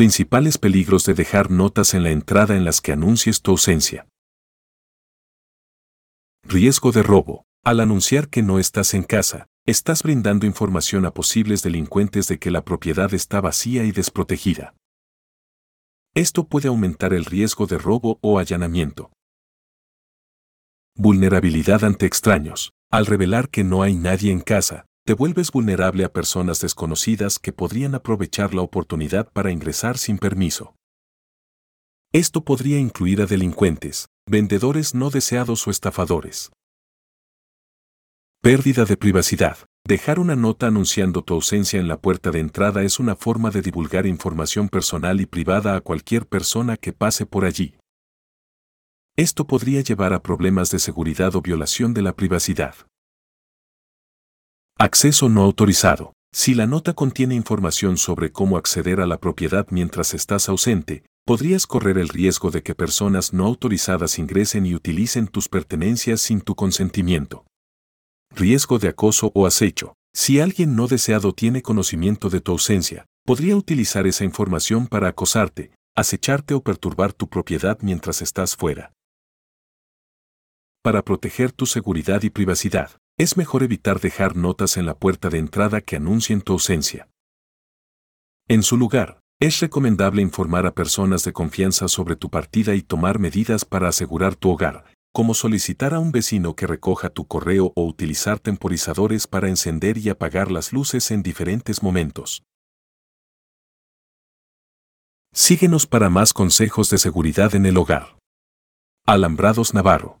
Principales peligros de dejar notas en la entrada en las que anuncies tu ausencia. Riesgo de robo. Al anunciar que no estás en casa, estás brindando información a posibles delincuentes de que la propiedad está vacía y desprotegida. Esto puede aumentar el riesgo de robo o allanamiento. Vulnerabilidad ante extraños. Al revelar que no hay nadie en casa, te vuelves vulnerable a personas desconocidas que podrían aprovechar la oportunidad para ingresar sin permiso. Esto podría incluir a delincuentes, vendedores no deseados o estafadores. Pérdida de privacidad. Dejar una nota anunciando tu ausencia en la puerta de entrada es una forma de divulgar información personal y privada a cualquier persona que pase por allí. Esto podría llevar a problemas de seguridad o violación de la privacidad. Acceso no autorizado. Si la nota contiene información sobre cómo acceder a la propiedad mientras estás ausente, podrías correr el riesgo de que personas no autorizadas ingresen y utilicen tus pertenencias sin tu consentimiento. Riesgo de acoso o acecho. Si alguien no deseado tiene conocimiento de tu ausencia, podría utilizar esa información para acosarte, acecharte o perturbar tu propiedad mientras estás fuera. Para proteger tu seguridad y privacidad, es mejor evitar dejar notas en la puerta de entrada que anuncien tu ausencia. En su lugar, es recomendable informar a personas de confianza sobre tu partida y tomar medidas para asegurar tu hogar, como solicitar a un vecino que recoja tu correo o utilizar temporizadores para encender y apagar las luces en diferentes momentos. Síguenos para más consejos de seguridad en el hogar. Alambrados Navarro